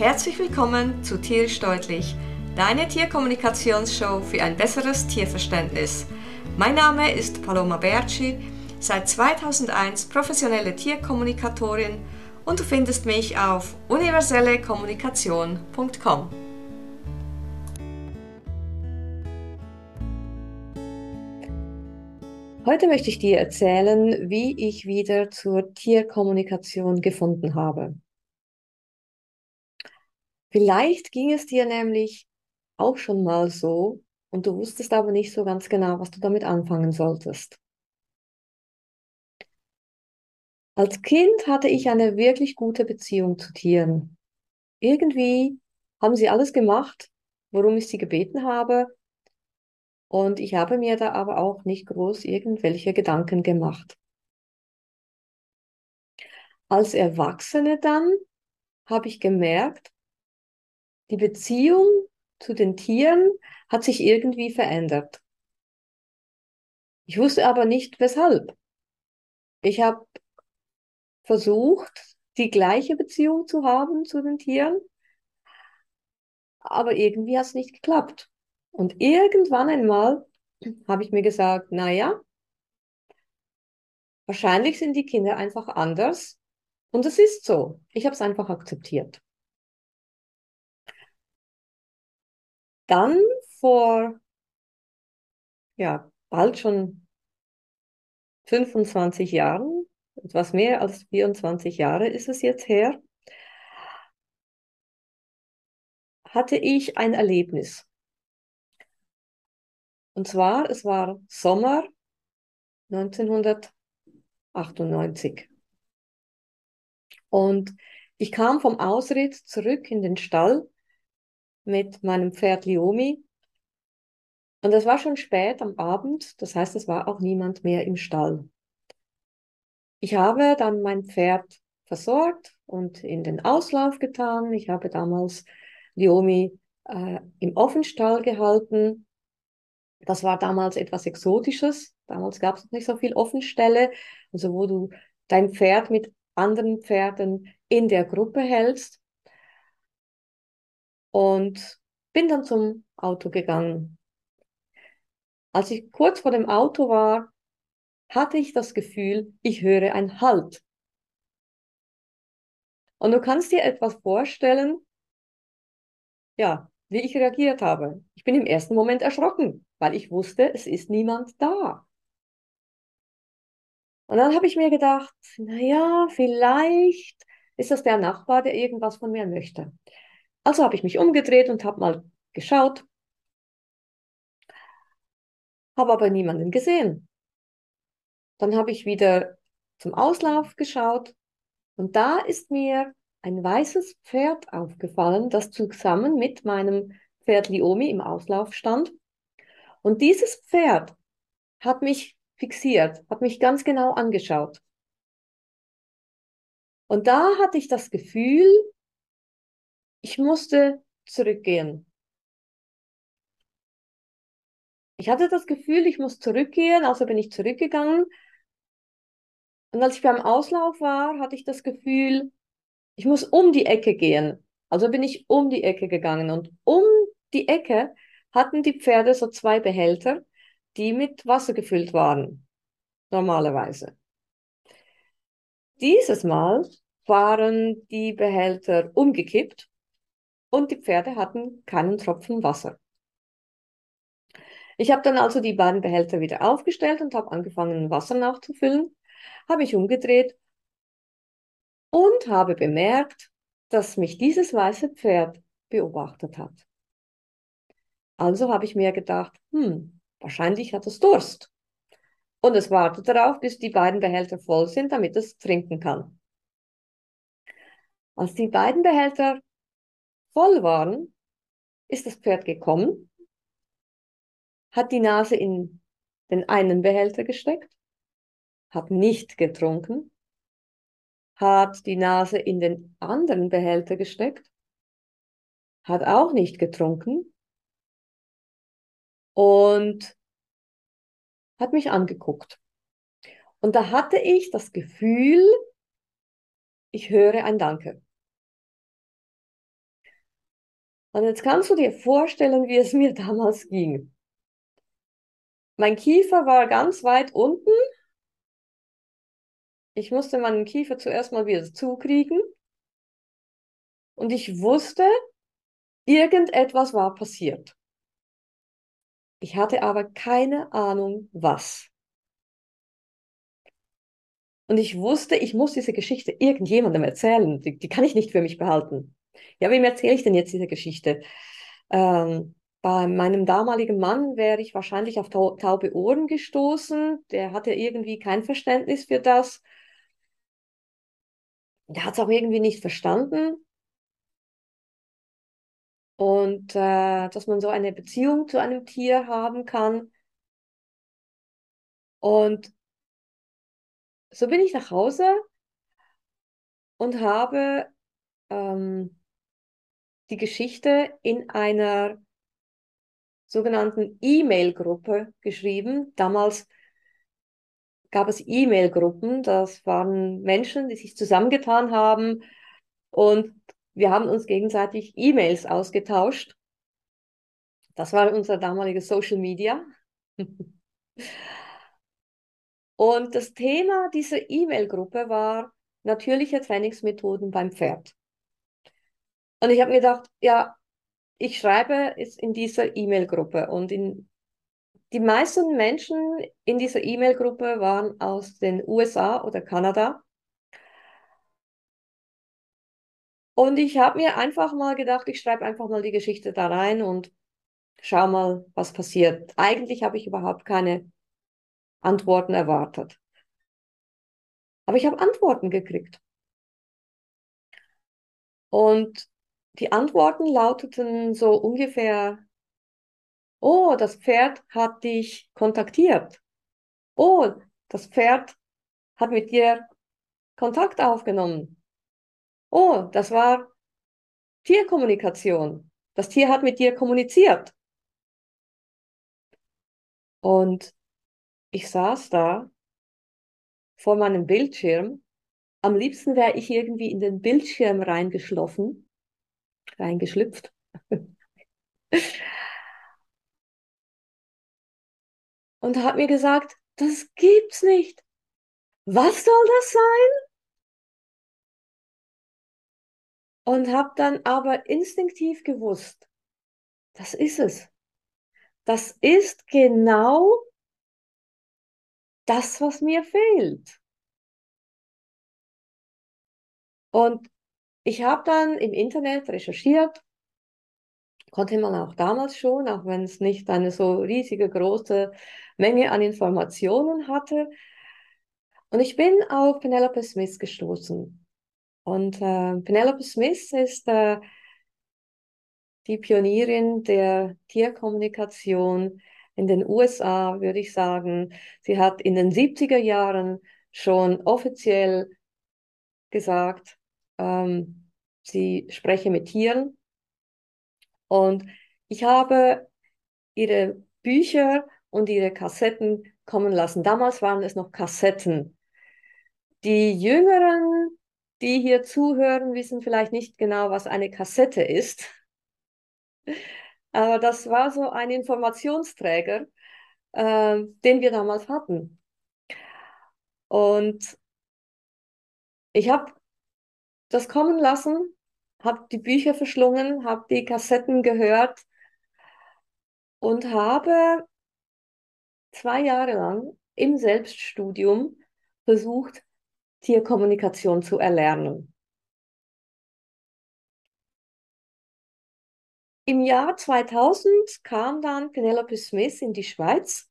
Herzlich willkommen zu Tierisch Deutlich, deine Tierkommunikationsshow für ein besseres Tierverständnis. Mein Name ist Paloma Berci, seit 2001 professionelle Tierkommunikatorin und du findest mich auf universellekommunikation.com. Heute möchte ich dir erzählen, wie ich wieder zur Tierkommunikation gefunden habe. Vielleicht ging es dir nämlich auch schon mal so und du wusstest aber nicht so ganz genau, was du damit anfangen solltest. Als Kind hatte ich eine wirklich gute Beziehung zu Tieren. Irgendwie haben sie alles gemacht, worum ich sie gebeten habe und ich habe mir da aber auch nicht groß irgendwelche Gedanken gemacht. Als Erwachsene dann habe ich gemerkt, die Beziehung zu den Tieren hat sich irgendwie verändert. Ich wusste aber nicht weshalb. Ich habe versucht, die gleiche Beziehung zu haben zu den Tieren, aber irgendwie hat es nicht geklappt. Und irgendwann einmal habe ich mir gesagt, na ja, wahrscheinlich sind die Kinder einfach anders. Und es ist so. Ich habe es einfach akzeptiert. Dann vor, ja, bald schon 25 Jahren, etwas mehr als 24 Jahre ist es jetzt her, hatte ich ein Erlebnis. Und zwar, es war Sommer 1998. Und ich kam vom Ausritt zurück in den Stall mit meinem Pferd Liomi. Und es war schon spät am Abend, das heißt, es war auch niemand mehr im Stall. Ich habe dann mein Pferd versorgt und in den Auslauf getan. Ich habe damals Liomi äh, im Offenstall gehalten das war damals etwas Exotisches. Damals gab es nicht so viel Offenstelle, also wo du dein Pferd mit anderen Pferden in der Gruppe hältst. Und bin dann zum Auto gegangen. Als ich kurz vor dem Auto war, hatte ich das Gefühl, ich höre ein Halt. Und du kannst dir etwas vorstellen, ja, wie ich reagiert habe. Ich bin im ersten Moment erschrocken weil ich wusste, es ist niemand da. Und dann habe ich mir gedacht, naja, vielleicht ist das der Nachbar, der irgendwas von mir möchte. Also habe ich mich umgedreht und habe mal geschaut, habe aber niemanden gesehen. Dann habe ich wieder zum Auslauf geschaut und da ist mir ein weißes Pferd aufgefallen, das zusammen mit meinem Pferd Liomi im Auslauf stand. Und dieses Pferd hat mich fixiert, hat mich ganz genau angeschaut. Und da hatte ich das Gefühl, ich musste zurückgehen. Ich hatte das Gefühl, ich muss zurückgehen, also bin ich zurückgegangen. Und als ich beim Auslauf war, hatte ich das Gefühl, ich muss um die Ecke gehen. Also bin ich um die Ecke gegangen. Und um die Ecke hatten die Pferde so zwei Behälter, die mit Wasser gefüllt waren, normalerweise. Dieses Mal waren die Behälter umgekippt und die Pferde hatten keinen Tropfen Wasser. Ich habe dann also die beiden Behälter wieder aufgestellt und habe angefangen, Wasser nachzufüllen, habe mich umgedreht und habe bemerkt, dass mich dieses weiße Pferd beobachtet hat. Also habe ich mir gedacht, hm, wahrscheinlich hat es Durst. Und es wartet darauf, bis die beiden Behälter voll sind, damit es trinken kann. Als die beiden Behälter voll waren, ist das Pferd gekommen, hat die Nase in den einen Behälter gesteckt, hat nicht getrunken, hat die Nase in den anderen Behälter gesteckt, hat auch nicht getrunken und hat mich angeguckt. Und da hatte ich das Gefühl, ich höre ein Danke. Und jetzt kannst du dir vorstellen, wie es mir damals ging. Mein Kiefer war ganz weit unten. Ich musste meinen Kiefer zuerst mal wieder zukriegen. Und ich wusste, irgendetwas war passiert. Ich hatte aber keine Ahnung, was. Und ich wusste, ich muss diese Geschichte irgendjemandem erzählen. Die, die kann ich nicht für mich behalten. Ja, wem erzähle ich denn jetzt diese Geschichte? Ähm, bei meinem damaligen Mann wäre ich wahrscheinlich auf taube Ohren gestoßen. Der hatte irgendwie kein Verständnis für das. Der hat es auch irgendwie nicht verstanden. Und äh, dass man so eine Beziehung zu einem Tier haben kann. Und so bin ich nach Hause und habe ähm, die Geschichte in einer sogenannten E-Mail-Gruppe geschrieben. Damals gab es E-Mail-Gruppen, das waren Menschen, die sich zusammengetan haben und wir haben uns gegenseitig E-Mails ausgetauscht. Das war unser damaliges Social Media. und das Thema dieser E-Mail-Gruppe war natürliche Trainingsmethoden beim Pferd. Und ich habe mir gedacht, ja, ich schreibe jetzt in dieser E-Mail-Gruppe und in, die meisten Menschen in dieser E-Mail-Gruppe waren aus den USA oder Kanada. Und ich habe mir einfach mal gedacht, ich schreibe einfach mal die Geschichte da rein und schau mal, was passiert. Eigentlich habe ich überhaupt keine Antworten erwartet. Aber ich habe Antworten gekriegt. Und die Antworten lauteten so ungefähr, oh, das Pferd hat dich kontaktiert. Oh, das Pferd hat mit dir Kontakt aufgenommen. Oh, das war Tierkommunikation. Das Tier hat mit dir kommuniziert. Und ich saß da vor meinem Bildschirm. Am liebsten wäre ich irgendwie in den Bildschirm reingeschlossen reingeschlüpft. und hat mir gesagt, das gibt's nicht. Was soll das sein? Und habe dann aber instinktiv gewusst, das ist es. Das ist genau das, was mir fehlt. Und ich habe dann im Internet recherchiert, konnte man auch damals schon, auch wenn es nicht eine so riesige große Menge an Informationen hatte. Und ich bin auf Penelope Smith gestoßen. Und äh, Penelope Smith ist äh, die Pionierin der Tierkommunikation in den USA, würde ich sagen. Sie hat in den 70er Jahren schon offiziell gesagt, ähm, sie spreche mit Tieren. Und ich habe ihre Bücher und ihre Kassetten kommen lassen. Damals waren es noch Kassetten. Die Jüngeren, die hier zuhören, wissen vielleicht nicht genau, was eine Kassette ist. Aber das war so ein Informationsträger, äh, den wir damals hatten. Und ich habe das kommen lassen, habe die Bücher verschlungen, habe die Kassetten gehört und habe zwei Jahre lang im Selbststudium versucht, Tierkommunikation zu erlernen. Im Jahr 2000 kam dann Penelope Smith in die Schweiz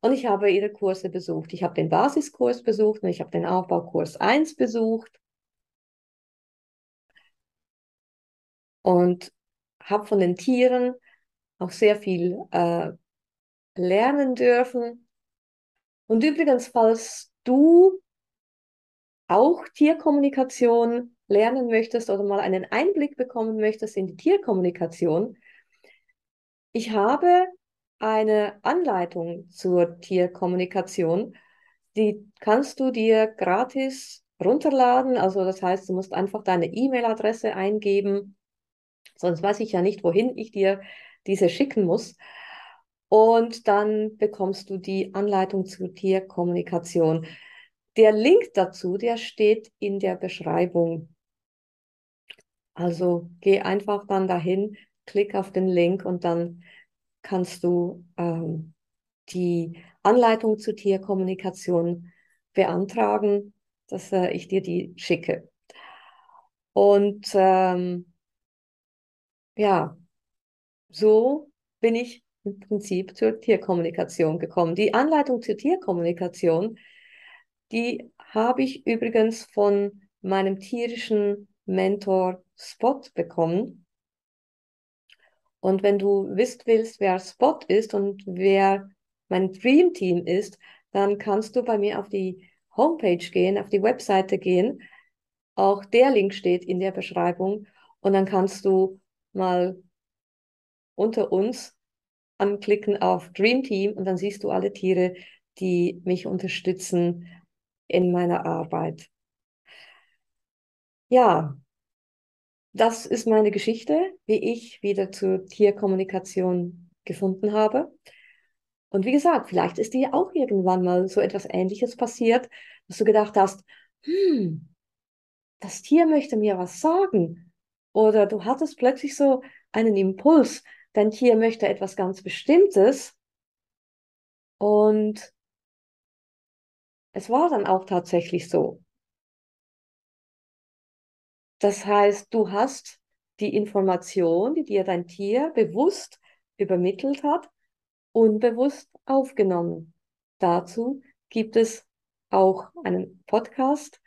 und ich habe ihre Kurse besucht. Ich habe den Basiskurs besucht und ich habe den Aufbaukurs 1 besucht. Und habe von den Tieren auch sehr viel äh, lernen dürfen. Und übrigens, falls du auch Tierkommunikation lernen möchtest oder mal einen Einblick bekommen möchtest in die Tierkommunikation, ich habe eine Anleitung zur Tierkommunikation, die kannst du dir gratis runterladen. Also das heißt, du musst einfach deine E-Mail-Adresse eingeben Sonst weiß ich ja nicht, wohin ich dir diese schicken muss. Und dann bekommst du die Anleitung zur Tierkommunikation. Der Link dazu, der steht in der Beschreibung. Also geh einfach dann dahin, klick auf den Link und dann kannst du ähm, die Anleitung zur Tierkommunikation beantragen, dass äh, ich dir die schicke. Und ähm, ja, so bin ich im Prinzip zur Tierkommunikation gekommen. Die Anleitung zur Tierkommunikation, die habe ich übrigens von meinem tierischen Mentor Spot bekommen. Und wenn du wissen willst, wer Spot ist und wer mein Dream Team ist, dann kannst du bei mir auf die Homepage gehen, auf die Webseite gehen. Auch der Link steht in der Beschreibung. Und dann kannst du mal unter uns anklicken auf Dream Team und dann siehst du alle Tiere, die mich unterstützen in meiner Arbeit. Ja, das ist meine Geschichte, wie ich wieder zur Tierkommunikation gefunden habe. Und wie gesagt, vielleicht ist dir auch irgendwann mal so etwas Ähnliches passiert, dass du gedacht hast, hm, das Tier möchte mir was sagen. Oder du hattest plötzlich so einen Impuls, dein Tier möchte etwas ganz Bestimmtes. Und es war dann auch tatsächlich so. Das heißt, du hast die Information, die dir dein Tier bewusst übermittelt hat, unbewusst aufgenommen. Dazu gibt es auch einen Podcast,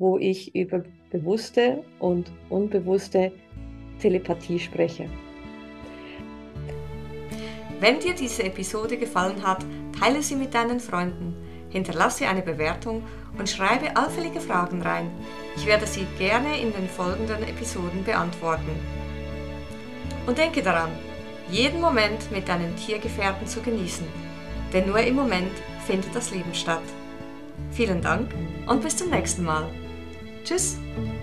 wo ich über bewusste und unbewusste Telepathie spreche. Wenn dir diese Episode gefallen hat, teile sie mit deinen Freunden, hinterlasse eine Bewertung und schreibe allfällige Fragen rein. Ich werde sie gerne in den folgenden Episoden beantworten. Und denke daran, jeden Moment mit deinen Tiergefährten zu genießen, denn nur im Moment findet das Leben statt. Vielen Dank und bis zum nächsten Mal. pictures.